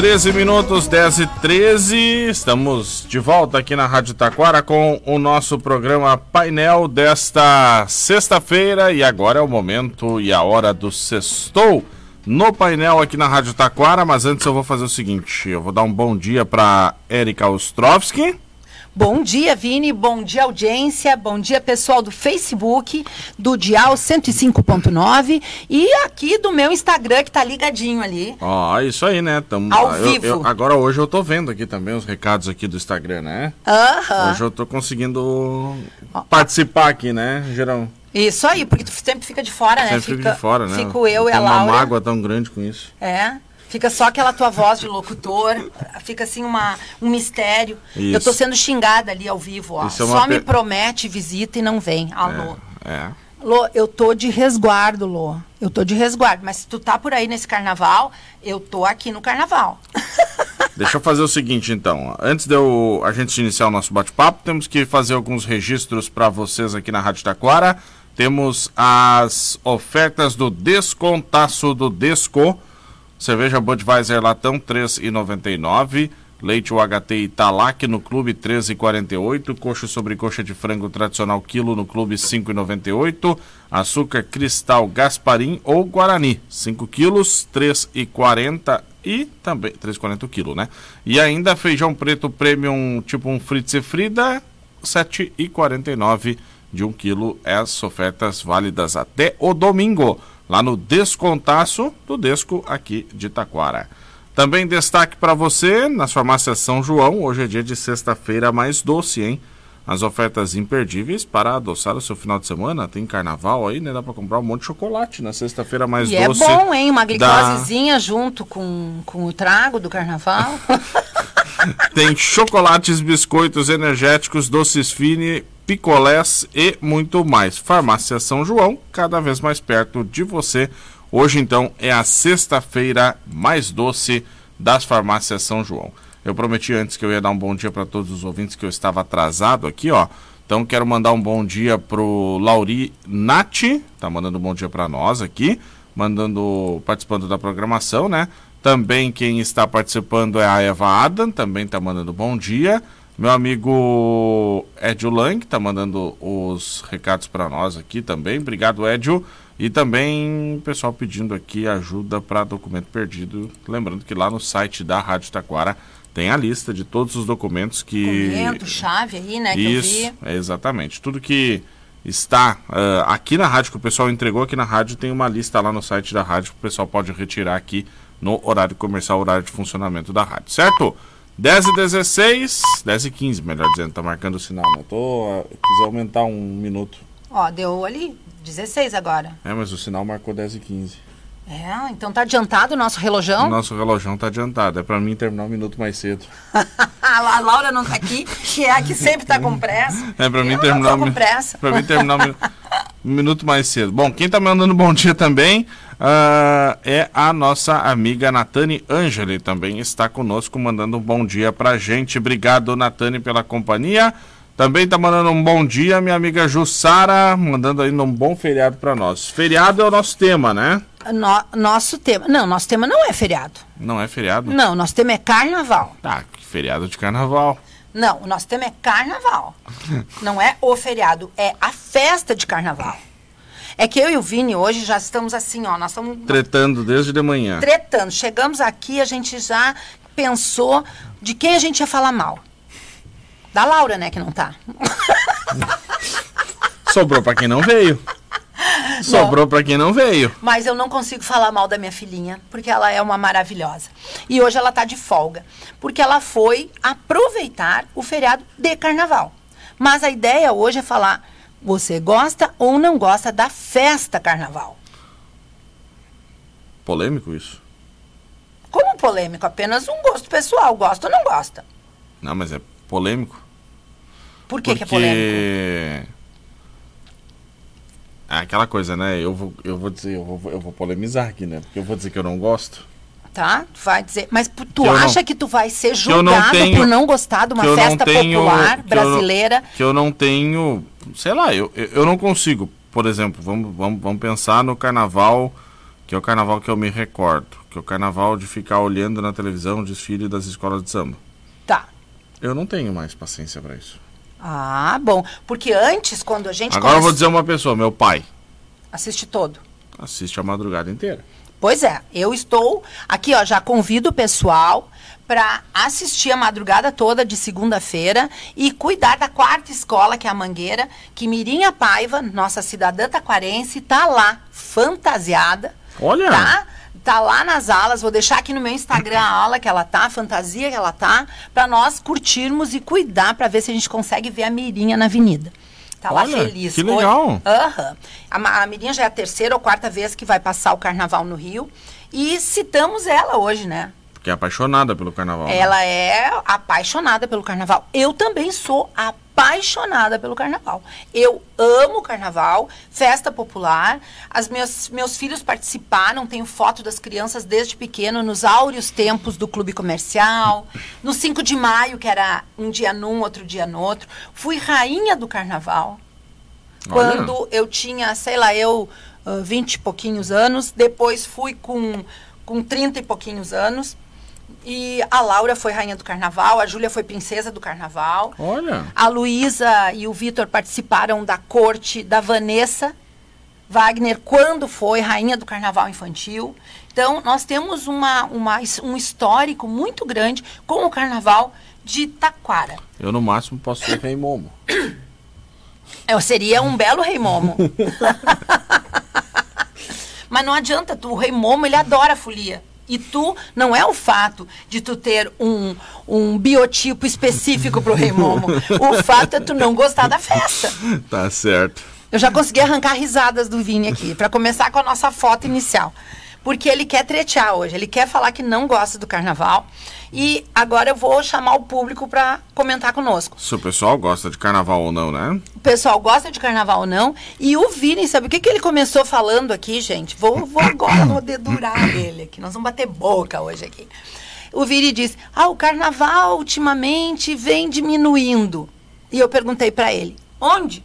13 minutos, 10 e 13. Estamos de volta aqui na Rádio Taquara com o nosso programa painel desta sexta-feira. E agora é o momento e a hora do sextou no painel aqui na Rádio Taquara. Mas antes eu vou fazer o seguinte: eu vou dar um bom dia para Erika Ostrovski. Bom dia, Vini. Bom dia, audiência. Bom dia, pessoal do Facebook, do Dial 105.9 e aqui do meu Instagram, que tá ligadinho ali. Ó, oh, isso aí, né? Tamo, Ao eu, vivo. Eu, agora hoje eu tô vendo aqui também os recados aqui do Instagram, né? Aham. Hoje eu tô conseguindo participar aqui, né, Gerão? Isso aí, porque tu sempre fica de fora, né? Sempre fica, de fora, né? Fico eu e a uma Laura. mágoa tão grande com isso. É. Fica só aquela tua voz de locutor, fica assim uma, um mistério. Isso. Eu tô sendo xingada ali ao vivo, ó. É Só me pe- promete visita e não vem. Alô. É. Lô, eu tô de resguardo, Lô. Eu tô de resguardo. Mas se tu tá por aí nesse carnaval, eu tô aqui no carnaval. Deixa eu fazer o seguinte, então. Antes de eu, a gente iniciar o nosso bate-papo, temos que fazer alguns registros para vocês aqui na Rádio Taquara. Temos as ofertas do Descontaço do Desco. Cerveja Budweiser Latão 3,99. Leite UHT Italac no Clube 13,48. Coxa sobre coxa de frango tradicional quilo no Clube 5,98. Açúcar Cristal Gasparim ou Guarani 5 quilos 3,40 e também 3,40 o quilo, né? E ainda feijão preto premium tipo um Fritz e Frida 7,49 de 1 quilo. As ofertas válidas até o domingo lá no Descontaço do Desco aqui de Taquara. Também destaque para você nas farmácias São João. Hoje é dia de sexta-feira mais doce, hein? As ofertas imperdíveis para adoçar o seu final de semana. Tem carnaval aí, né? Dá para comprar um monte de chocolate na sexta-feira mais e é doce. bom, hein? Uma da- glicosezinha junto com, com o trago do carnaval. Tem chocolates, biscoitos energéticos, doces fine, picolés e muito mais. Farmácia São João, cada vez mais perto de você. Hoje, então, é a sexta-feira mais doce das farmácias São João. Eu prometi antes que eu ia dar um bom dia para todos os ouvintes que eu estava atrasado aqui, ó. Então quero mandar um bom dia pro Lauri Nati, tá mandando um bom dia para nós aqui, mandando participando da programação, né? Também quem está participando é a Eva Adam, também tá mandando bom dia. Meu amigo Edio Lang tá mandando os recados para nós aqui também. Obrigado, Edio. E também o pessoal pedindo aqui ajuda para documento perdido. Lembrando que lá no site da Rádio Taquara tem a lista de todos os documentos que. Comento, chave aí, né? Isso, é exatamente. Tudo que está ah, aqui na rádio, que o pessoal entregou aqui na rádio, tem uma lista lá no site da rádio que o pessoal pode retirar aqui no horário comercial, horário de funcionamento da rádio, certo? 10 e 16, 10 e 15, melhor dizendo, tá marcando o sinal, né? Tô, ah, quis aumentar um minuto. Ó, deu ali 16 agora. É, mas o sinal marcou 10 e 15. É, então tá adiantado o nosso relojão. O nosso relojão tá adiantado, é pra mim terminar um minuto mais cedo. a Laura não tá aqui, que é a que sempre tá com pressa. É pra mim Eu terminar não tô um com pressa. Pra mim terminar um, minu- um minuto mais cedo. Bom, quem tá mandando bom dia também ah, é a nossa amiga Natane Angeli, também está conosco, mandando um bom dia pra gente. Obrigado, Natane, pela companhia. Também tá mandando um bom dia, minha amiga Jussara, mandando ainda um bom feriado pra nós. Feriado é o nosso tema, né? No- nosso tema. Não, nosso tema não é feriado. Não é feriado? Não, nosso tema é carnaval. Ah, que feriado de carnaval. Não, o nosso tema é carnaval. Não é o feriado, é a festa de carnaval. É que eu e o Vini hoje já estamos assim, ó, nós estamos Tretando desde de manhã. tretando. Chegamos aqui, a gente já pensou de quem a gente ia falar mal. Da Laura, né, que não tá. Sobrou pra quem não veio. Sobrou pra quem não veio. Mas eu não consigo falar mal da minha filhinha, porque ela é uma maravilhosa. E hoje ela tá de folga, porque ela foi aproveitar o feriado de carnaval. Mas a ideia hoje é falar, você gosta ou não gosta da festa carnaval? Polêmico isso. Como polêmico, apenas um gosto pessoal, gosta ou não gosta? Não, mas é polêmico. Por que, que é polêmico? É aquela coisa, né? Eu vou, eu vou dizer, eu vou, eu vou polemizar aqui, né? Porque eu vou dizer que eu não gosto. Tá? Vai dizer. Mas tu Que eu não- acha que tu vai ser eu não julgado tenho- por não gostar de uma festa tenho- popular que eu não- brasileira? Que eu não tenho. Sei lá, eu, eu eu não consigo. Por exemplo, vamos, vamos, vamos pensar no carnaval que é o carnaval que eu me recordo, que é o carnaval de ficar olhando na televisão o desfile das escolas de samba. Tá. Eu não tenho mais paciência para isso. Ah, bom. Porque antes, quando a gente. Agora eu vou dizer uma pessoa, meu pai. Assiste todo. Assiste a madrugada inteira. Pois é, eu estou aqui, ó, já convido o pessoal para assistir a madrugada toda de segunda-feira e cuidar da quarta escola, que é a Mangueira, que Mirinha Paiva, nossa cidadã taquarense, está lá, fantasiada. Olha! Tá? Tá lá nas alas, vou deixar aqui no meu Instagram a aula que ela tá, a fantasia que ela tá, para nós curtirmos e cuidar para ver se a gente consegue ver a Mirinha na avenida. Tá lá Olha, feliz. que legal. Aham. A, a Mirinha já é a terceira ou quarta vez que vai passar o carnaval no Rio. E citamos ela hoje, né? Porque é apaixonada pelo carnaval. né? Ela é apaixonada pelo carnaval. Eu também sou apaixonada pelo carnaval. Eu amo carnaval, festa popular. As meus, meus filhos participaram, tenho foto das crianças desde pequeno, nos áureos tempos do clube comercial. No 5 de maio, que era um dia num, outro dia no outro. Fui rainha do carnaval. Olha. Quando eu tinha, sei lá, eu, ah, 20 e pouquinhos anos. Depois fui com, com 30 e pouquinhos anos. E a Laura foi rainha do carnaval, a Júlia foi princesa do carnaval. Olha. A Luísa e o Vitor participaram da corte da Vanessa Wagner quando foi rainha do carnaval infantil. Então, nós temos uma, uma, um histórico muito grande com o carnaval de Taquara. Eu no máximo posso ser rei Momo. Eu seria um belo rei Momo. Mas não adianta, tu, o rei Momo, ele adora a folia. E tu, não é o fato de tu ter um, um biotipo específico pro rei Momo. O fato é tu não gostar da festa. Tá certo. Eu já consegui arrancar risadas do Vini aqui, para começar com a nossa foto inicial. Porque ele quer tretear hoje, ele quer falar que não gosta do carnaval. E agora eu vou chamar o público para comentar conosco. Se o pessoal gosta de carnaval ou não, né? O pessoal gosta de carnaval ou não. E o Vini, sabe o que, que ele começou falando aqui, gente? Vou, vou agora, vou dedurar ele aqui. Nós vamos bater boca hoje aqui. O Vini disse: Ah, o carnaval ultimamente vem diminuindo. E eu perguntei para ele: Onde?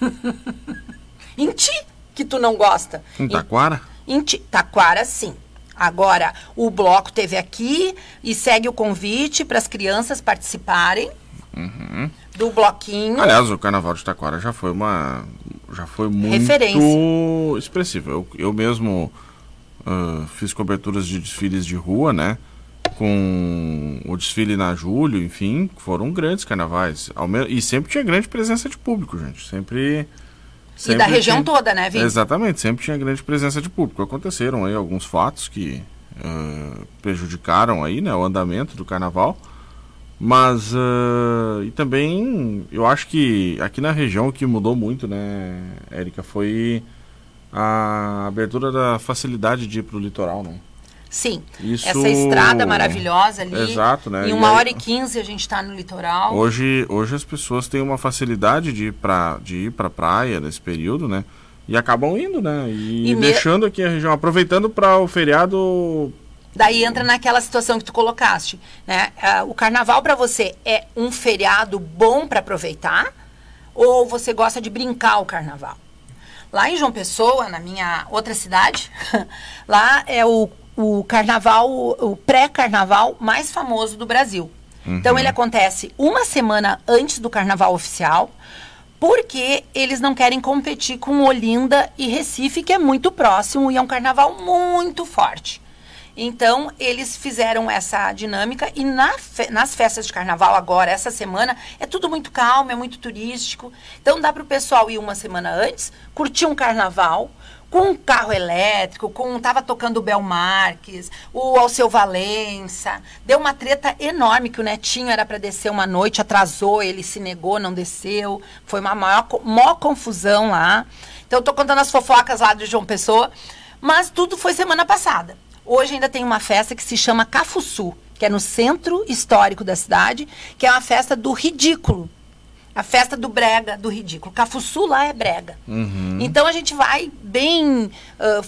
em ti, que tu não gosta. Em Taquara? Em. Taquara, sim. Agora, o bloco teve aqui e segue o convite para as crianças participarem do bloquinho. Aliás, o carnaval de Taquara já foi uma. Já foi muito Referência. expressivo. Eu, eu mesmo ah, fiz coberturas de desfiles de rua, né? Com o desfile na Julho, enfim, foram grandes carnavais. E sempre tinha grande presença de público, gente. Sempre. E da região tinha- toda, né, Vini? Exatamente, sempre tinha grande presença de público. Aconteceram aí alguns fatos que ah, prejudicaram aí, né, o andamento do carnaval. Mas ah, e também eu acho que aqui na região o que mudou muito, né, Érica, foi a abertura da facilidade de ir pro litoral, né? Sim. Isso- Essa estrada maravilhosa ali. Exato, né? Em E uma aí- hora e quinze a gente está no litoral. Hoje, hoje as pessoas têm uma facilidade de ir para de ir para praia nesse período, né? E acabam indo, né? E, E me- deixando aqui a região, aproveitando para o feriado. Daí entra naquela situação que tu colocaste, né? Ah, o carnaval para você é um feriado bom para aproveitar ou você gosta de brincar o carnaval? Lá em João Pessoa, na minha outra cidade, lá é o, o carnaval, o pré-carnaval mais famoso do Brasil. Então ele acontece uma semana antes do carnaval oficial, porque eles não querem competir com Olinda e Recife, que é muito próximo e é um carnaval muito forte. Então, eles fizeram essa dinâmica e na fe- nas festas de carnaval agora, essa semana, é tudo muito calmo, é muito turístico. Então, dá para o pessoal ir uma semana antes, curtir um carnaval com um carro elétrico, com tava tocando o Bel Marques, o Alceu Valença. Deu uma treta enorme que o Netinho era para descer uma noite, atrasou, ele se negou, não desceu. Foi uma maior, maior confusão lá. Então, eu tô contando as fofocas lá de João Pessoa. Mas tudo foi semana passada. Hoje ainda tem uma festa que se chama Cafuçu, que é no centro histórico da cidade, que é uma festa do ridículo. A festa do brega, do ridículo. Cafuçu lá é brega. Então a gente vai bem. ah,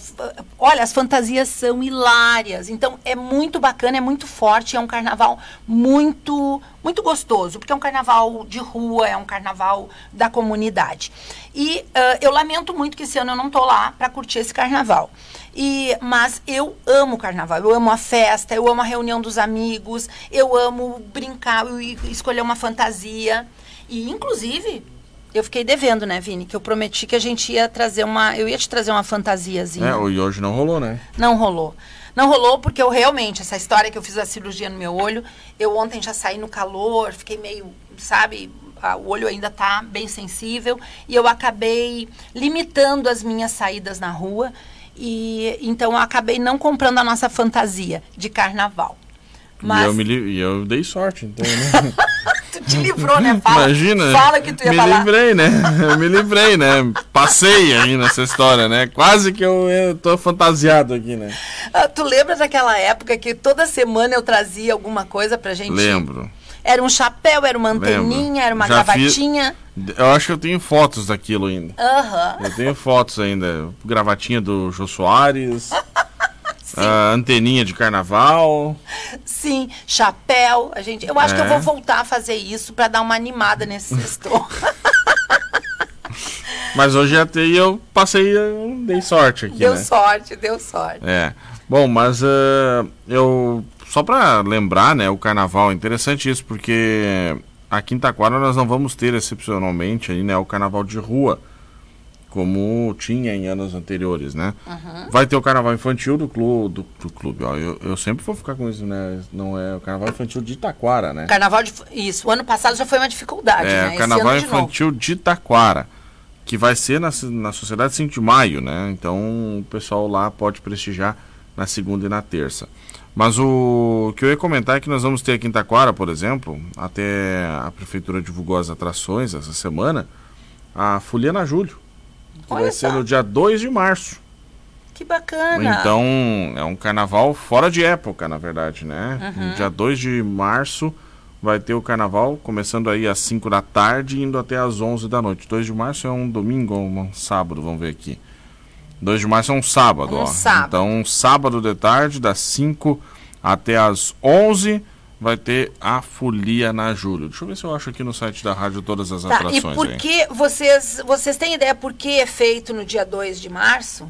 olha, as fantasias são hilárias. Então é muito bacana, é muito forte, é um carnaval muito muito gostoso, porque é um carnaval de rua, é um carnaval da comunidade. E uh, eu lamento muito que esse ano eu não tô lá para curtir esse carnaval. E, mas eu amo o carnaval, eu amo a festa, eu amo a reunião dos amigos, eu amo brincar, eu escolher uma fantasia. E, inclusive, eu fiquei devendo, né, Vini? Que eu prometi que a gente ia trazer uma. Eu ia te trazer uma fantasiazinha. É, e hoje não rolou, né? Não rolou. Não rolou porque eu realmente, essa história que eu fiz a cirurgia no meu olho, eu ontem já saí no calor, fiquei meio, sabe, o olho ainda tá bem sensível e eu acabei limitando as minhas saídas na rua e então eu acabei não comprando a nossa fantasia de carnaval. Mas... E eu, me li... eu dei sorte, então, né? tu te livrou, né? Fala, Imagina. Fala que tu ia me falar. Me livrei, né? Eu me livrei, né? Passei aí nessa história, né? Quase que eu, eu tô fantasiado aqui, né? Ah, tu lembra daquela época que toda semana eu trazia alguma coisa pra gente? Lembro. Era um chapéu, era uma anteninha, Lembro. era uma Já gravatinha. Fiz... Eu acho que eu tenho fotos daquilo ainda. Aham. Uhum. Eu tenho fotos ainda. Gravatinha do Jô Soares. Uh, anteninha de carnaval. Sim, chapéu. A gente, eu acho é. que eu vou é. voltar a fazer isso para dar uma animada nesse sextor. Mas hoje até eu passei, eu dei sorte aqui. Deu né? sorte, deu sorte. É. Bom, mas uh, eu. Só para lembrar, né? O carnaval é interessante isso, porque aqui em Taquara nós não vamos ter excepcionalmente aí, né, o carnaval de rua como tinha em anos anteriores, né? Uhum. Vai ter o carnaval infantil do clube, do, do clube ó, eu, eu, sempre vou ficar com isso, né? Não é o carnaval infantil de Itaquara, né? Carnaval de, isso, o ano passado já foi uma dificuldade, é, né? carnaval de infantil novo. de Itaquara, que vai ser na, na Sociedade 5 de Maio, né? Então o pessoal lá pode prestigiar na segunda e na terça. Mas o que eu ia comentar é que nós vamos ter aqui em Itaquara, por exemplo, até a prefeitura divulgou as atrações essa semana, a Folia na Júlio que Olha vai só. ser no dia 2 de março. Que bacana. Então, é um carnaval fora de época, na verdade, né? Uhum. No dia 2 de março vai ter o carnaval, começando aí às 5 da tarde e indo até às 11 da noite. 2 de março é um domingo ou um sábado, vamos ver aqui. 2 de março é um sábado, um ó. Sábado. Então, sábado de tarde, das 5 até às 11 vai ter a folia na Júlio. Deixa eu ver se eu acho aqui no site da rádio todas as tá, atrações. E por aí. que vocês, vocês têm ideia por que é feito no dia 2 de março?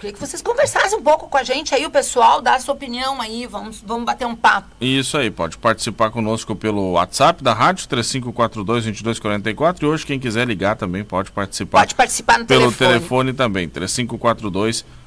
Queria que vocês conversassem um pouco com a gente aí, o pessoal, dá a sua opinião aí, vamos, vamos bater um papo. Isso aí, pode participar conosco pelo WhatsApp da rádio, 3542-2244. E hoje, quem quiser ligar também pode participar. Pode participar no pelo telefone. Pelo telefone também, 3542 2244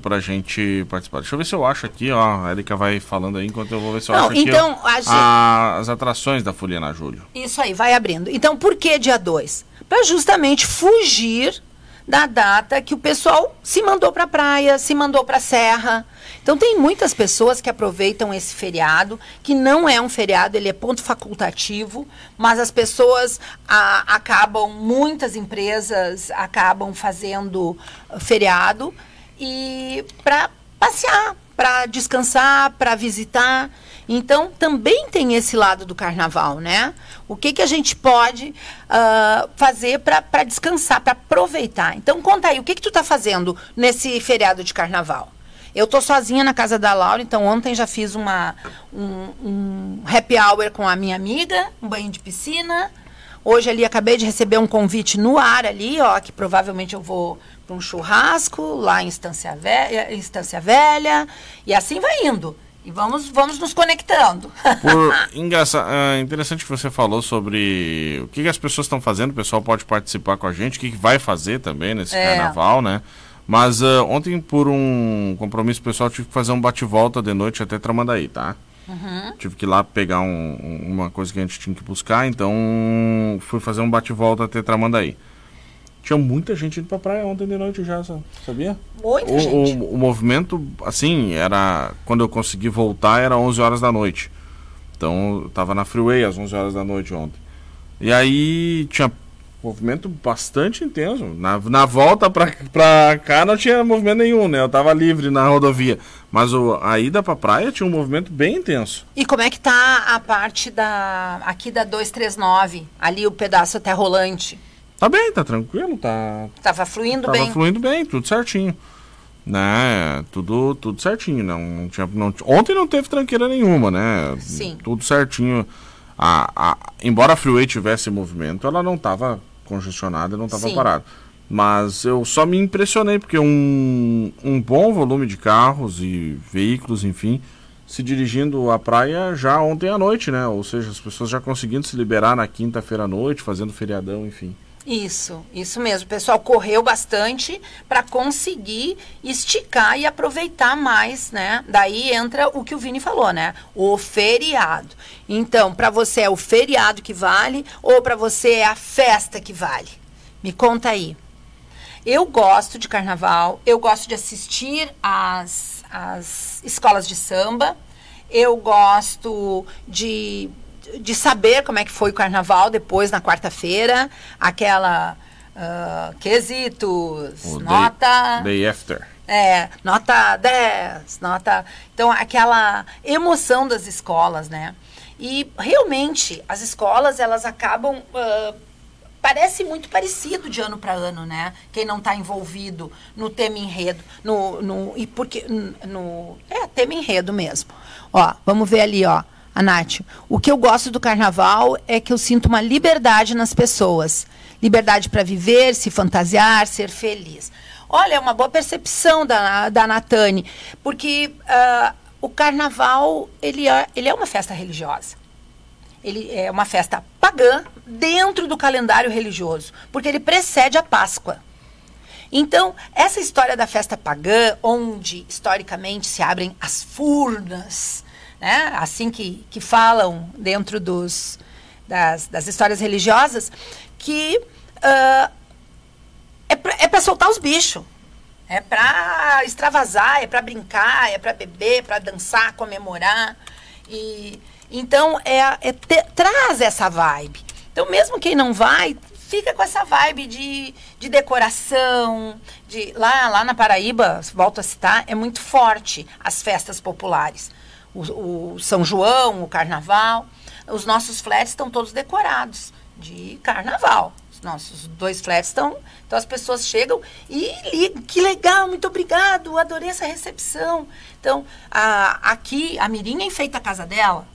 pra gente participar. Deixa eu ver se eu acho aqui, ó. A Erika vai falando aí enquanto eu vou ver se eu Não, acho então, aqui. Ó, gente... a, as atrações da Folia na Júlio. Isso aí, vai abrindo. Então, por que dia 2? Para justamente fugir da data que o pessoal se mandou para a praia, se mandou para a serra. Então tem muitas pessoas que aproveitam esse feriado, que não é um feriado, ele é ponto facultativo, mas as pessoas a, acabam, muitas empresas acabam fazendo feriado e para passear, para descansar, para visitar. Então, também tem esse lado do carnaval, né? O que, que a gente pode uh, fazer para descansar, para aproveitar? Então, conta aí, o que, que tu está fazendo nesse feriado de carnaval? Eu tô sozinha na casa da Laura, então ontem já fiz uma, um, um happy hour com a minha amiga, um banho de piscina. Hoje ali acabei de receber um convite no ar ali, ó, que provavelmente eu vou para um churrasco lá em Estância Velha, Estância Velha, e assim vai indo. E vamos, vamos nos conectando. Por, engraçado, é interessante que você falou sobre o que, as pessoas estão fazendo, o pessoal pode participar com a gente, o que, que vai fazer também nesse é. carnaval, né? Mas uh, ontem, por um compromisso pessoal, tive que fazer um bate-volta de noite até Tramandaí, tá? Uhum. Tive que ir lá pegar um, uma coisa que a gente tinha que buscar, então fui fazer um bate-volta até Tramandaí. Tinha muita gente indo pra praia ontem de noite já, sabia? Muita o, gente. O, o, movimento, assim, era. Quando eu consegui voltar, era 11 horas da noite. Então, eu tava na freeway às 11 horas da noite ontem. E aí tinha movimento bastante intenso. Na, na volta pra, pra cá não tinha movimento nenhum, né? Eu tava livre na rodovia. Mas o, a ida pra praia tinha um movimento bem intenso. E como é que tá a parte da. aqui da 239? Ali o pedaço até rolante? Tá bem, tá tranquilo, tá. Tava fluindo tava bem. Tava fluindo bem, tudo certinho. Né? Tudo, tudo certinho. Não, não tinha, não, ontem não teve tranqueira nenhuma, né? Sim. Tudo certinho. A, a, embora a Freeway tivesse movimento, ela não estava congestionada, não estava parada. Mas eu só me impressionei porque um, um bom volume de carros e veículos, enfim, se dirigindo à praia já ontem à noite, né? Ou seja, as pessoas já conseguindo se liberar na quinta-feira à noite, fazendo feriadão, enfim. Isso, isso mesmo. O pessoal correu bastante para conseguir esticar e aproveitar mais, né? Daí entra o que o Vini falou, né? O feriado. Então, para você é o feriado que vale ou para você é a festa que vale? Me conta aí. Eu gosto de carnaval, eu gosto de assistir às, às escolas de samba, eu gosto de, de saber como é que foi o carnaval depois, na quarta-feira, aquela uh, quesitos, o nota... Day, day after. É, nota 10, nota... Então, aquela emoção das escolas, né? E, realmente, as escolas, elas acabam... Uh, parece muito parecido de ano para ano, né? Quem não está envolvido no tema enredo, no, no e porque no é tema enredo mesmo. Ó, vamos ver ali, ó, a Nath. O que eu gosto do carnaval é que eu sinto uma liberdade nas pessoas, liberdade para viver, se fantasiar, ser feliz. Olha, é uma boa percepção da da Natane, porque uh, o carnaval ele é, ele é uma festa religiosa ele é uma festa pagã dentro do calendário religioso, porque ele precede a Páscoa. Então, essa história da festa pagã, onde historicamente se abrem as furnas, né? assim que, que falam dentro dos, das, das histórias religiosas, que uh, é para é soltar os bichos. É para extravasar, é para brincar, é para beber, para dançar, comemorar. E então, é, é te, traz essa vibe. Então, mesmo quem não vai, fica com essa vibe de, de decoração. De, lá, lá na Paraíba, volto a citar, é muito forte as festas populares. O, o São João, o Carnaval. Os nossos flats estão todos decorados de Carnaval. Os nossos dois flats estão. Então as pessoas chegam e ligam. Que legal, muito obrigado, adorei essa recepção. Então, a, aqui, a Mirinha enfeita a casa dela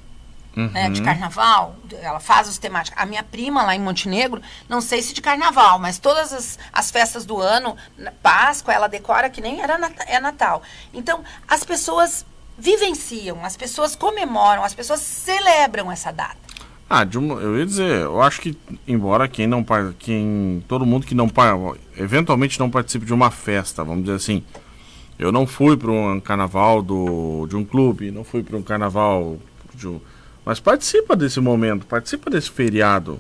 uhum. né, de carnaval. Ela faz os temáticos. A minha prima lá em Montenegro, não sei se de carnaval, mas todas as, as festas do ano, Páscoa, ela decora que nem era é Natal. Então, as pessoas vivenciam, as pessoas comemoram, as pessoas celebram essa data. Ah, eu ia dizer, eu acho que embora quem não quem todo mundo que não eventualmente não participe de uma festa, vamos dizer assim, eu não fui para um carnaval do, de um clube, não fui para um carnaval de um, mas participa desse momento, participa desse feriado.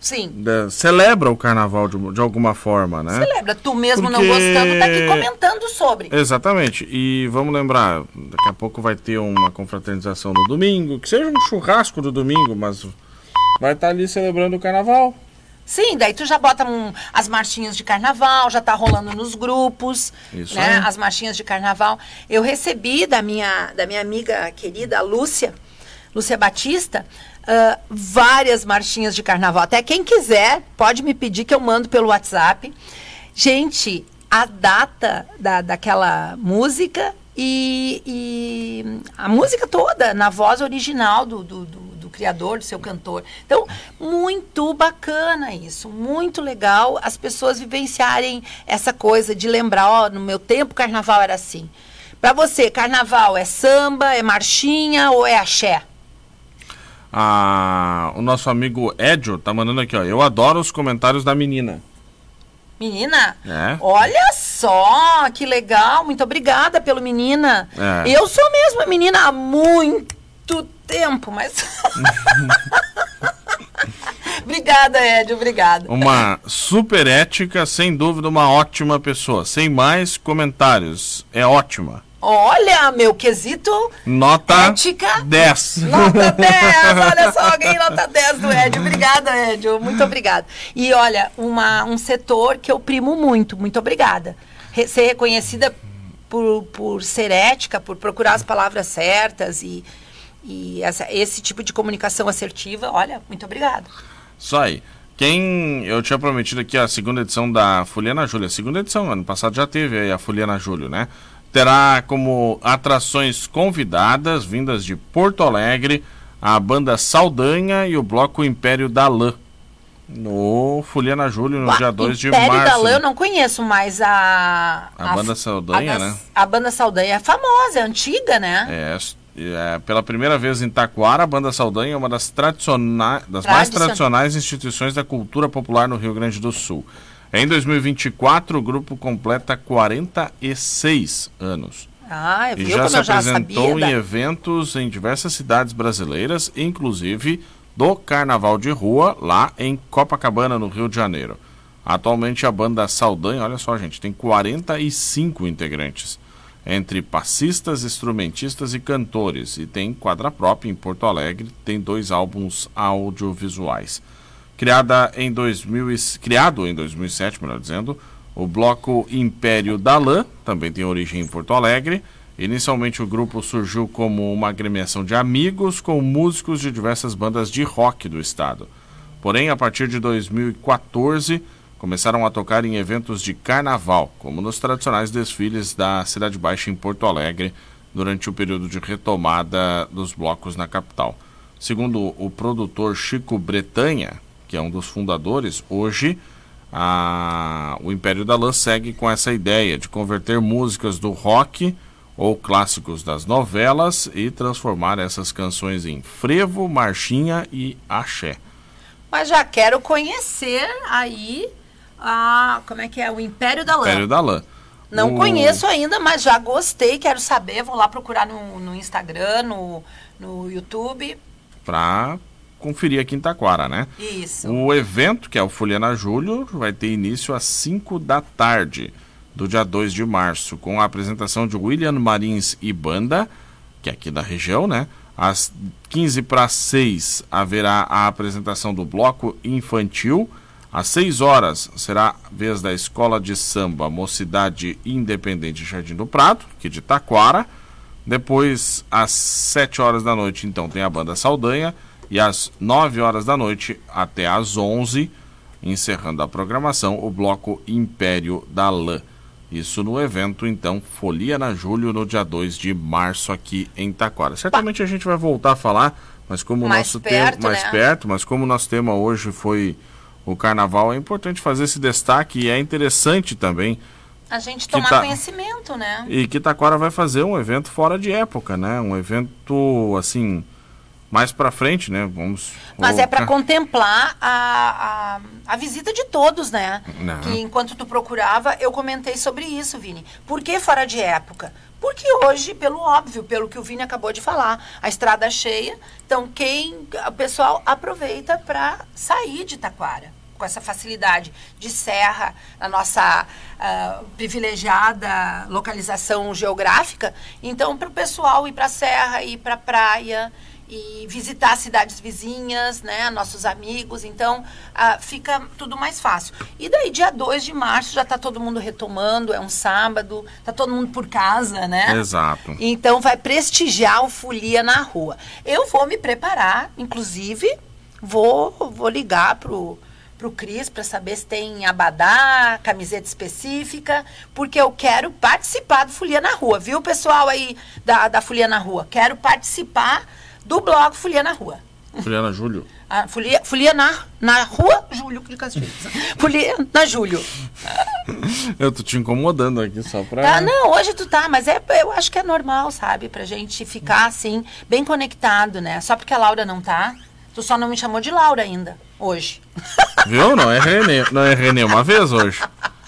Sim. De, celebra o carnaval de, de, alguma forma, né? Celebra. Tu mesmo Porque... não gostando, tá aqui comentando sobre. Exatamente. E vamos lembrar, daqui a pouco vai ter uma confraternização no domingo, que seja um churrasco do domingo, mas vai estar tá ali celebrando o carnaval. Sim, daí tu já bota um, as marchinhas de carnaval, já tá rolando nos grupos, Isso né? Aí. As marchinhas de carnaval. Eu recebi da minha, da minha amiga querida, Lúcia, Lúcia Batista, uh, várias marchinhas de carnaval. Até quem quiser, pode me pedir que eu mando pelo WhatsApp. Gente, a data da, daquela música e, e, a música toda na voz original do, do, do, do, criador, do seu cantor. Então, muito bacana isso, muito legal as pessoas vivenciarem essa coisa de lembrar, ó, no meu tempo carnaval era assim. Para você, carnaval é samba, é marchinha ou é axé? A, o nosso amigo Edio tá mandando aqui, ó. Eu adoro os comentários da menina. Menina? É. Olha só, que legal. Muito obrigada pelo menina. É. Eu sou mesmo a menina há muito tempo, mas. obrigada, Edio, obrigada. Uma super ética, sem dúvida, uma ótima pessoa. Sem mais comentários. É ótima. Olha, meu quesito. Nota ética. 10. Nota 10. Olha só, alguém nota 10 do Edio. Obrigada, Edio. Muito obrigada. E olha, uma, um setor que eu primo muito. Muito obrigada. Re ser reconhecida por, por ser ética, por procurar as palavras certas e, e essa, esse tipo de comunicação assertiva. Olha, muito obrigada. Isso aí. Quem eu tinha prometido aqui a segunda edição da Foliana Júlia, segunda edição, ano passado já teve a Foliana Júlio, né? Terá como atrações convidadas vindas de Porto Alegre a banda Saldanha e o bloco Império da Lã. No Foliana Júlio, no dia 2 de março. Império da Lã eu não conheço, mas a. A, a banda Saldanha, a, né? A banda Saldanha é famosa, é antiga, né? É, é, pela primeira vez em Taquara, a Banda Saldanha é uma das, tradiciona das mais tradicionais instituições da cultura popular no Rio Grande do Sul. Em 2024, o grupo completa 46 anos. Ah, e já se apresentou em eventos em diversas cidades brasileiras, inclusive do Carnaval de Rua, lá em Copacabana, no Rio de Janeiro. Atualmente a banda Saldanha, olha só, gente, tem 45 integrantes entre passistas, instrumentistas e cantores, e tem quadra própria em Porto Alegre, tem dois álbuns audiovisuais. Criada em 2000, criado em 2007, melhor dizendo, o bloco Império da Lã também tem origem em Porto Alegre. Inicialmente o grupo surgiu como uma agremiação de amigos com músicos de diversas bandas de rock do estado. Porém, a partir de 2014, começaram a tocar em eventos de carnaval, como nos tradicionais desfiles da Cidade Baixa em Porto Alegre, durante o período de retomada dos blocos na capital. Segundo o produtor Chico Bretanha, que é um dos fundadores, hoje a... o Império da Lã segue com essa ideia de converter músicas do rock ou clássicos das novelas e transformar essas canções em frevo, marchinha e axé. Mas já quero conhecer aí a. Como é que é? O Império da Lã. Império da Lã. Não o... conheço ainda, mas já gostei, quero saber. Vou lá procurar no, no Instagram, no, no YouTube. Pra conferir aqui em Taquara, né? Isso. O evento, que é o Foliana Júlio, vai ter início às 5 da tarde do dia 2 de março, com a apresentação de William Marins e Banda, que é aqui da região, né? Às 15 para 6 haverá a apresentação do bloco infantil às 6 horas será vez da Escola de Samba Mocidade Independente Jardim do Prado, que é de Taquara. Depois, às 7 horas da noite, então, tem a banda Saldanha. E às 9 horas da noite até às 11, encerrando a programação, o bloco Império da Lã. Isso no evento, então, Folia na Julho, no dia 2 de março, aqui em Taquara. Certamente a gente vai voltar a falar, mas como mais nosso perto, tema. Mais né? perto, mas como o nosso tema hoje foi o carnaval, é importante fazer esse destaque e é interessante também. A gente tomar ta... conhecimento, né? E que Taquara vai fazer um evento fora de época, né? Um evento, assim, mais para frente, né? Vamos. Mas é para contemplar a, a, a, visita de todos, né? Não. Que enquanto tu procurava, eu comentei sobre isso, Vini. Por que fora de época? Porque hoje, pelo óbvio, pelo que o Vini acabou de falar, a estrada é cheia, então quem o pessoal aproveita para sair de Taquara com essa facilidade de serra, na nossa uh, privilegiada localização geográfica. Então, para o pessoal ir para a serra, ir para a praia, e visitar cidades vizinhas, né, nossos amigos, então ah, fica tudo mais fácil. E daí, dia 2 de março, já está todo mundo retomando, é um sábado, está todo mundo por casa, né? Exato. Então vai prestigiar o Folia na rua. Eu vou me preparar, inclusive, vou, vou ligar pro pro Cris para saber se tem abadá, camiseta específica, porque eu quero participar do Folia na Rua, viu, pessoal aí da, da Folia na Rua? Quero participar do blog Folia na Rua. Folia na Júlio. Ah, folia, folia na, na Rua Júlio de Castilhos. folia na Júlio. Eu tô te incomodando aqui só pra. Tá, não, hoje tu tá, mas é, eu acho que é normal, sabe? Pra gente ficar assim, bem conectado, né? Só porque a Laura não tá. Tu só não me chamou de Laura ainda, hoje. Viu? Não errei, não errei nenhuma vez hoje.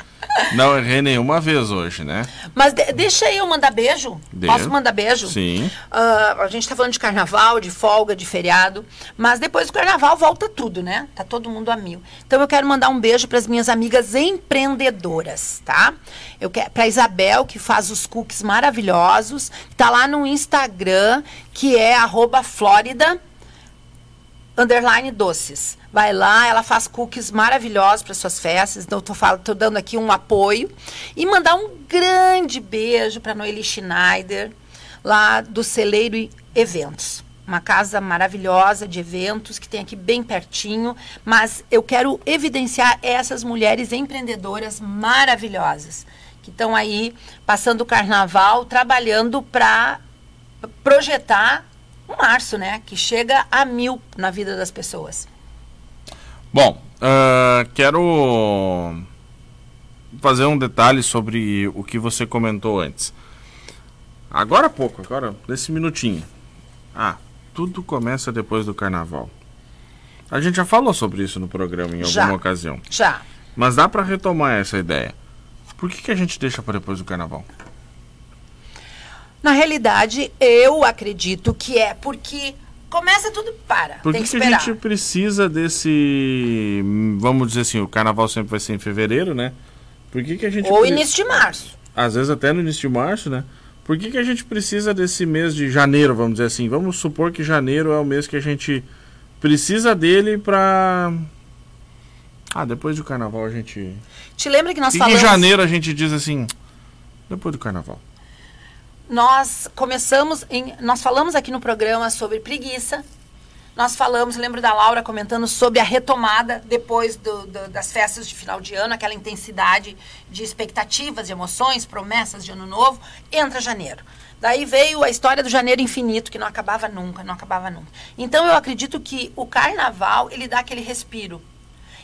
Não errei nenhuma vez hoje, né? Mas de, deixa eu mandar beijo. De... Posso mandar beijo? Sim. Uh, a gente tá falando de carnaval, de folga, de feriado. Mas depois do carnaval volta tudo, né? Tá todo mundo a mil. Então eu quero mandar um beijo para as minhas amigas empreendedoras, tá? Eu quero para Isabel, que faz os cookies maravilhosos. Tá lá no Instagram, que é arroba Flórida underline doces. Vai lá, ela faz cookies maravilhosos para suas festas. Então, tô, falando, tô dando aqui um apoio. E mandar um grande beijo para Noeli Schneider, lá do Celeiro Eventos. uma casa maravilhosa de eventos que tem aqui bem pertinho, mas eu quero evidenciar essas mulheres empreendedoras maravilhosas que estão aí passando o carnaval, trabalhando para projetar o março, né? Que chega a mil na vida das pessoas. Bom, uh, quero fazer um detalhe sobre o que você comentou antes. Agora há pouco, agora, nesse minutinho. Ah, tudo começa depois do carnaval. A gente já falou sobre isso no programa em já, alguma ocasião. Já. Mas dá para retomar essa ideia. Por que, que a gente deixa para depois do carnaval? Na realidade, eu acredito que é porque começa tudo para. Por que, que, que a gente precisa desse. Vamos dizer assim, o carnaval sempre vai ser em fevereiro, né? Por que, que a gente. Ou início de março. Às vezes até no início de março, né? Por que, que a gente precisa desse mês de janeiro, vamos dizer assim? Vamos supor que janeiro é o mês que a gente precisa dele para Ah, depois do carnaval a gente. Te lembra que nós e falamos. Em janeiro a gente diz assim. Depois do carnaval. Nós começamos. Em... Nós falamos aqui no programa sobre preguiça, nós falamos, lembro da Laura comentando sobre a retomada depois do, do, das festas de final de ano, aquela intensidade de expectativas, de emoções, promessas de ano novo. Entra janeiro. Daí veio a história do janeiro infinito, que não acabava nunca, não acabava nunca. Então eu acredito que o carnaval, ele dá aquele respiro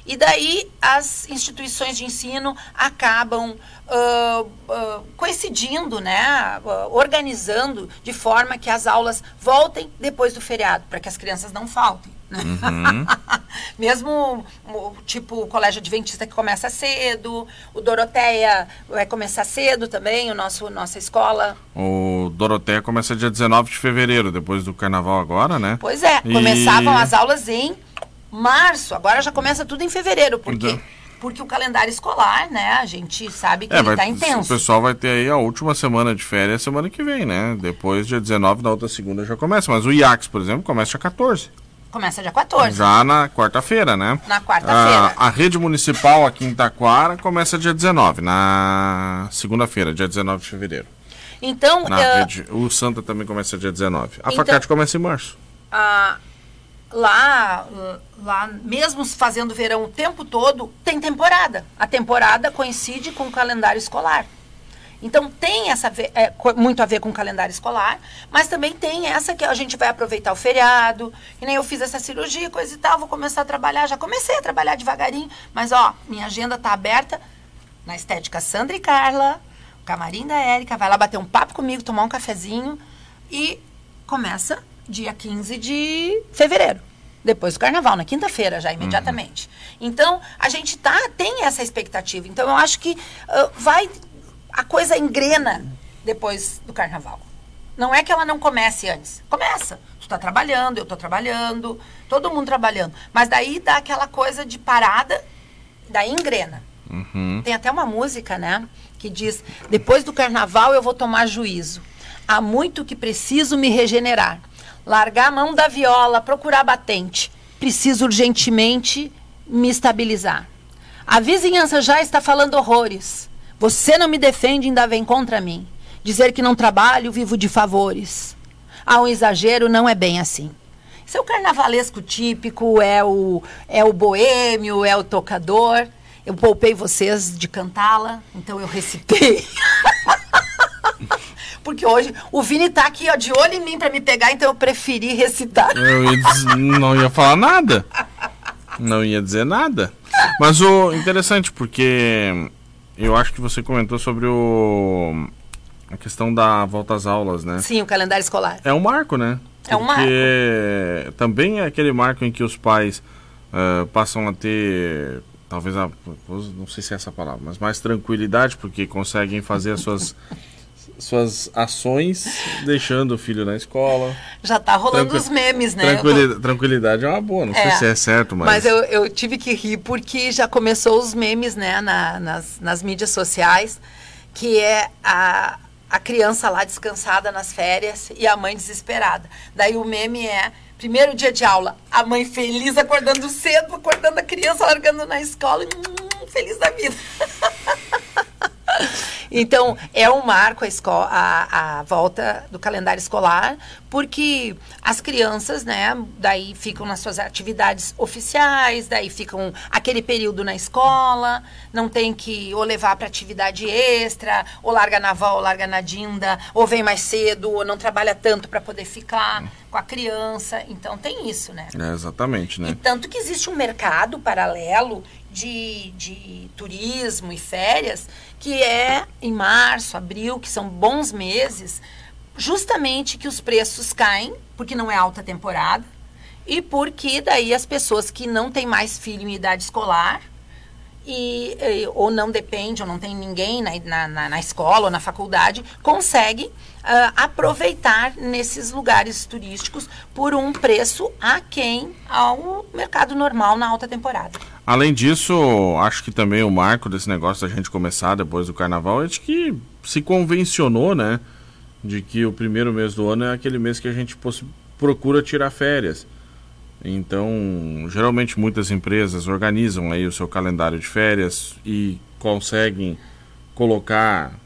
e daí as instituições de ensino acabam uh, uh, coincidindo, né, uh, organizando de forma que as aulas voltem depois do feriado, para que as crianças não faltem. Né? Uhum. Mesmo tipo o colégio adventista que começa cedo, o Doroteia vai começar cedo também, o nosso nossa escola. O Doroteia começa dia 19 de fevereiro, depois do carnaval agora, né? Pois é, e... começavam as aulas em março, agora já começa tudo em fevereiro, porque então. porque o calendário escolar, né, a gente sabe que é, está intenso. O pessoal vai ter aí a última semana de férias semana que vem, né? Depois dia 19 da outra segunda já começa, mas o IAX, por exemplo, começa dia 14. Começa dia 14. Já na quarta-feira, né? Na quarta-feira. A, a, rede municipal aqui em Taquara começa dia 19, na segunda-feira, dia 19 de fevereiro. Então, na uh, rede, o Santa também começa dia 19. A então, Facate começa em março. A, lá, lá, mesmo fazendo verão o tempo todo, tem temporada. A temporada coincide com o calendário escolar. Então tem essa é, muito a ver com o calendário escolar, mas também tem essa que a gente vai aproveitar o feriado, e nem eu fiz essa cirurgia, coisa e tal, vou começar a trabalhar, já comecei a trabalhar devagarinho, mas ó, minha agenda está aberta na estética Sandra e Carla, camarim da Érica, vai lá bater um papo comigo, tomar um cafezinho e começa dia 15 de fevereiro. Depois do carnaval, na quinta-feira já, imediatamente. Uhum. Então, a gente tá, tem essa expectativa. Então, eu acho que uh, vai. A coisa engrena depois do carnaval. Não é que ela não comece antes. Começa. Tu está trabalhando, eu estou trabalhando, todo mundo trabalhando. Mas daí dá aquela coisa de parada, daí engrena. Uhum. Tem até uma música, né? Que diz: Depois do carnaval eu vou tomar juízo. Há muito que preciso me regenerar largar a mão da viola, procurar batente. Preciso urgentemente me estabilizar. A vizinhança já está falando horrores. Você não me defende, ainda vem contra mim. Dizer que não trabalho, vivo de favores. Há um exagero, não é bem assim. Isso é o carnavalesco típico, é o, é o boêmio, é o tocador. Eu poupei vocês de cantá-la, então eu recitei. porque hoje o Vini tá aqui, ó, de olho em mim para me pegar, então eu preferi recitar. Eu ia não ia falar nada. Não ia dizer nada. Mas o interessante, porque eu acho que você comentou sobre o a questão da volta às aulas, né? Sim, o calendário escolar. É um marco, né? É um marco. Porque também é aquele marco em que os pais uh, passam a ter, talvez, a, não sei se é essa palavra, mas mais tranquilidade, porque conseguem fazer as suas suas ações deixando o filho na escola. Já tá rolando os memes, né? Tranquilidade, tô... tranquilidade é uma boa, não é, sei se é certo, mas. Mas eu, eu tive que rir porque já começou os memes, né, na, nas, nas mídias sociais, que é a, a criança lá descansada nas férias e a mãe desesperada. Daí o meme é. Primeiro dia de aula, a mãe feliz acordando cedo, acordando a criança, largando na escola, hum, feliz da vida. então, é um marco a, escola, a, a, volta do calendário escolar, porque as crianças, né, daí ficam nas suas atividades oficiais, daí ficam aquele período na escola, não tem que ou levar para atividade extra, ou larga na avó, ou larga na dinda, ou vem mais cedo, ou não trabalha tanto para poder ficar com a criança. Então, tem isso, né? É, exatamente, né? E tanto que existe um mercado paralelo de, de turismo e férias, que é em março, abril, que são bons meses, justamente que os preços caem, porque não é alta temporada, e porque daí as pessoas que não têm mais filho em idade escolar, e, ou não depende, ou não tem ninguém na, na, na escola ou na faculdade, conseguem uh, aproveitar nesses lugares turísticos por um preço aquém ao mercado normal na alta temporada. Além disso, acho que também o marco desse negócio da gente começar depois do carnaval é de que se convencionou, né? De que o primeiro mês do ano é aquele mês que a gente procura tirar férias. Então, geralmente muitas empresas organizam aí o seu calendário de férias e conseguem colocar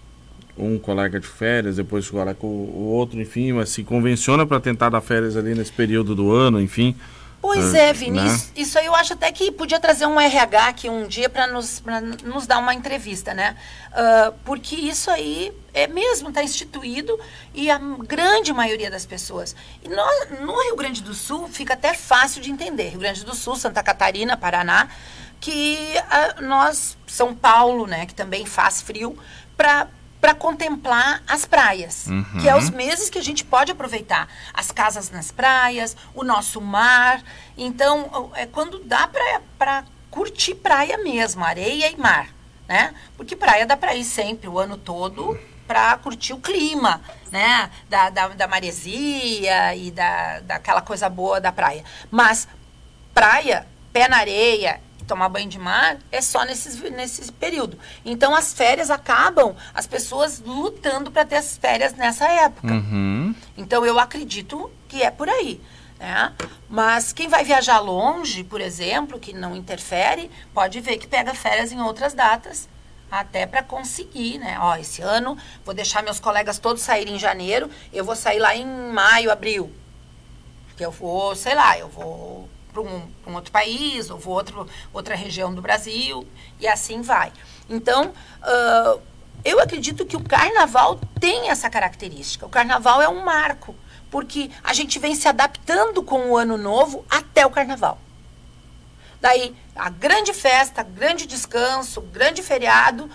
um colega de férias, depois coloca o outro, enfim, mas se convenciona para tentar dar férias ali nesse período do ano, enfim. Pois é, Vinícius. Né? Isso aí eu acho até que podia trazer um RH aqui um dia para nos, nos dar uma entrevista, né? Uh, porque isso aí é mesmo, está instituído e a grande maioria das pessoas. E nós, no Rio Grande do Sul fica até fácil de entender. Rio Grande do Sul, Santa Catarina, Paraná, que uh, nós, São Paulo, né, que também faz frio, para para contemplar as praias, uhum. que é os meses que a gente pode aproveitar as casas nas praias, o nosso mar. Então, é quando dá para curtir praia mesmo, areia e mar, né? Porque praia dá para ir sempre, o ano todo, para curtir o clima, né? Da, da, da maresia e da, daquela coisa boa da praia. Mas praia, pé na areia tomar banho de mar é só nesses, nesse período. Então as férias acabam as pessoas lutando para ter as férias nessa época. Uhum. Então eu acredito que é por aí. Né? Mas quem vai viajar longe, por exemplo, que não interfere, pode ver que pega férias em outras datas até para conseguir, né? Ó, esse ano vou deixar meus colegas todos saírem em janeiro, eu vou sair lá em maio, abril. Porque eu vou, sei lá, eu vou para um, um, outro país, ou vou outro, outra região do Brasil, e assim vai. Então, uh, eu acredito que o carnaval tem essa característica. O carnaval é um marco, porque a gente vem se adaptando com o ano novo até o carnaval. Daí, a grande festa, grande descanso, grande feriado,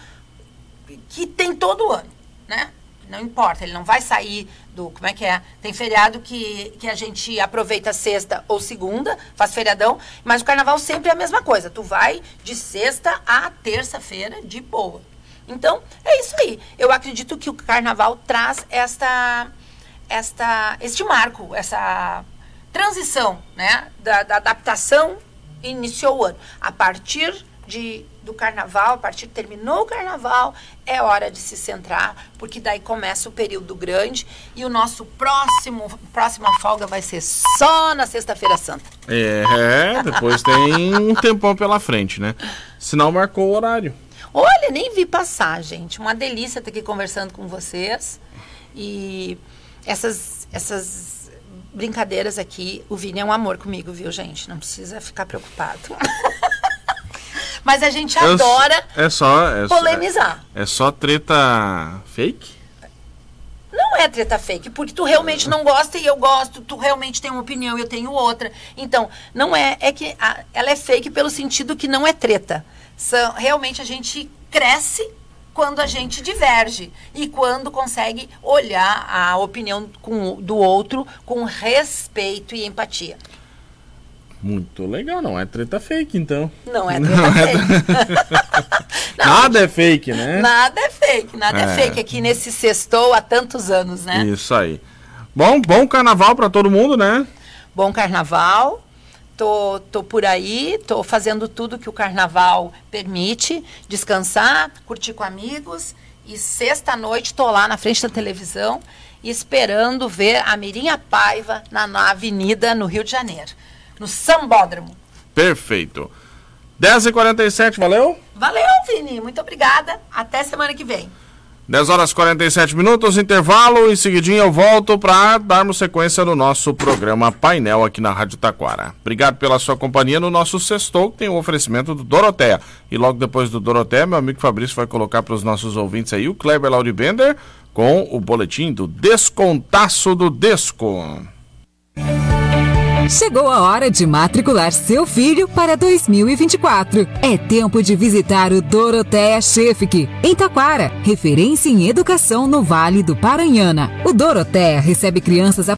que tem todo ano, né? Não importa, ele não vai sair do. Como é que é? Tem feriado que, que a gente aproveita sexta ou segunda, faz feriadão, mas o carnaval sempre é a mesma coisa. Tu vai de sexta a terça-feira de boa. Então, é isso aí. Eu acredito que o carnaval traz esta, esta, este marco, essa transição, né? Da, da adaptação iniciou o ano. A partir de do carnaval, a partir terminou o carnaval, é hora de se centrar, porque daí começa o período grande e o nosso próximo próxima folga vai ser só na sexta-feira santa. É, depois tem um tempão pela frente, né? Sinal marcou o horário. Olha, nem vi passar, gente. Uma delícia estar aqui conversando com vocês. E essas essas brincadeiras aqui, o Vini é um amor comigo, viu, gente? Não precisa ficar preocupado. Mas a gente adora é só, é polemizar. É, é só treta fake? Não é treta fake, porque tu realmente não gosta e eu gosto, tu realmente tem uma opinião e eu tenho outra. Então, não é, é que a, ela é fake pelo sentido que não é treta. São, realmente a gente cresce quando a gente diverge e quando consegue olhar a opinião com, do outro com respeito e empatia. Muito legal, não é treta fake, então. Não é treta não é fake. É... nada é fake, né? Nada é fake, nada é, é fake aqui nesse sextou há tantos anos, né? Isso aí. Bom, bom carnaval para todo mundo, né? Bom carnaval. Tô, tô por aí, tô fazendo tudo que o carnaval permite, descansar, curtir com amigos. E sexta-noite tô lá na frente da televisão esperando ver a Mirinha Paiva na, na avenida no Rio de Janeiro no Sambódromo. Perfeito. 10h47, valeu? Valeu, Vini. Muito obrigada. Até semana que vem. 10 horas e 47 minutos, intervalo. Em seguidinho eu volto para darmos sequência no nosso programa Painel aqui na Rádio Taquara. Obrigado pela sua companhia no nosso sextou, que tem o um oferecimento do Doroteia. E logo depois do Doroteia, meu amigo Fabrício vai colocar para os nossos ouvintes aí o Kleber Lauribender com o boletim do Descontaço do Desco. Chegou a hora de matricular seu filho para 2024. É tempo de visitar o Doroteia Chefik, em Taquara, referência em educação no Vale do Paranhana. O Doroteia recebe crianças a